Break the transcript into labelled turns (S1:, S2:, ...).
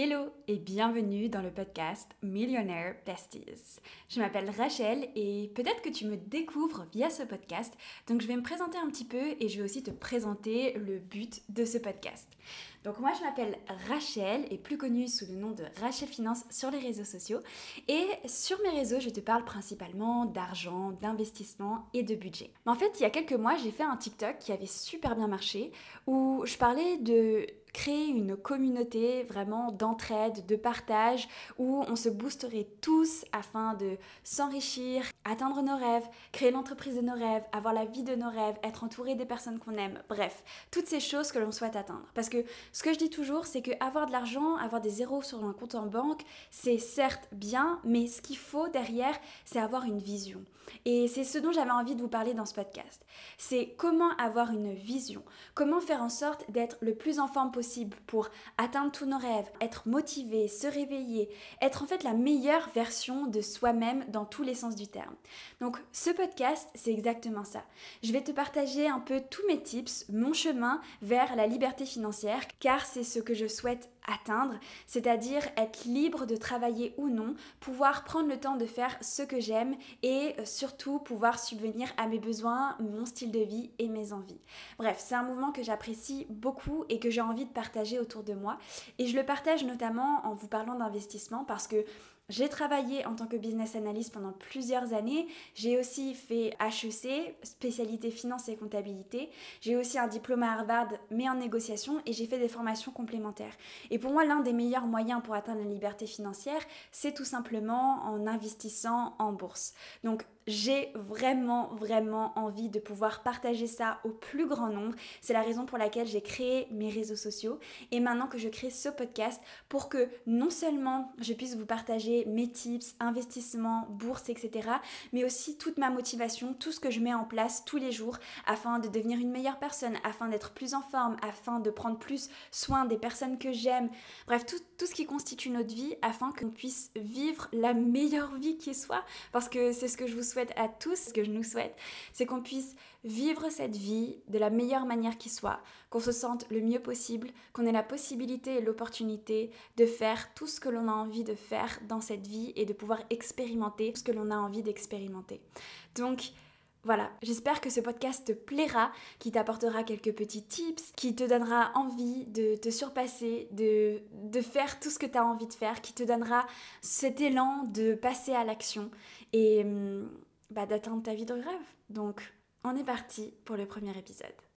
S1: Hello et bienvenue dans le podcast Millionaire Besties. Je m'appelle Rachel et peut-être que tu me découvres via ce podcast, donc je vais me présenter un petit peu et je vais aussi te présenter le but de ce podcast. Donc moi je m'appelle Rachel et plus connue sous le nom de Rachel Finance sur les réseaux sociaux et sur mes réseaux je te parle principalement d'argent, d'investissement et de budget. Mais en fait il y a quelques mois j'ai fait un TikTok qui avait super bien marché où je parlais de créer une communauté vraiment d'entraide, de partage, où on se boosterait tous afin de s'enrichir, atteindre nos rêves, créer l'entreprise de nos rêves, avoir la vie de nos rêves, être entouré des personnes qu'on aime, bref, toutes ces choses que l'on souhaite atteindre. Parce que ce que je dis toujours, c'est que avoir de l'argent, avoir des zéros sur un compte en banque, c'est certes bien, mais ce qu'il faut derrière, c'est avoir une vision. Et c'est ce dont j'avais envie de vous parler dans ce podcast. C'est comment avoir une vision, comment faire en sorte d'être le plus en forme possible pour atteindre tous nos rêves, être motivé, se réveiller, être en fait la meilleure version de soi-même dans tous les sens du terme. Donc ce podcast, c'est exactement ça. Je vais te partager un peu tous mes tips, mon chemin vers la liberté financière, car c'est ce que je souhaite atteindre, c'est-à-dire être libre de travailler ou non, pouvoir prendre le temps de faire ce que j'aime et euh, surtout pouvoir subvenir à mes besoins, mon style de vie et mes envies. Bref, c'est un mouvement que j'apprécie beaucoup et que j'ai envie de partager autour de moi et je le partage notamment en vous parlant d'investissement parce que j'ai travaillé en tant que business analyst pendant plusieurs années. J'ai aussi fait HEC, spécialité finance et comptabilité. J'ai aussi un diplôme à Harvard, mais en négociation, et j'ai fait des formations complémentaires. Et pour moi, l'un des meilleurs moyens pour atteindre la liberté financière, c'est tout simplement en investissant en bourse. Donc, j'ai vraiment, vraiment envie de pouvoir partager ça au plus grand nombre. C'est la raison pour laquelle j'ai créé mes réseaux sociaux et maintenant que je crée ce podcast pour que non seulement je puisse vous partager mes tips, investissements, bourse, etc., mais aussi toute ma motivation, tout ce que je mets en place tous les jours afin de devenir une meilleure personne, afin d'être plus en forme, afin de prendre plus soin des personnes que j'aime. Bref, tout, tout ce qui constitue notre vie afin qu'on puisse vivre la meilleure vie qui soit parce que c'est ce que je vous souhaite à tous, ce que je nous souhaite, c'est qu'on puisse vivre cette vie de la meilleure manière qui soit, qu'on se sente le mieux possible, qu'on ait la possibilité et l'opportunité de faire tout ce que l'on a envie de faire dans cette vie et de pouvoir expérimenter ce que l'on a envie d'expérimenter. Donc, voilà, j'espère que ce podcast te plaira, qui t'apportera quelques petits tips, qui te donnera envie de te surpasser, de, de faire tout ce que tu as envie de faire, qui te donnera cet élan de passer à l'action. Et hum, bah, d'atteindre ta vie de rêve. Donc, on est parti pour le premier épisode.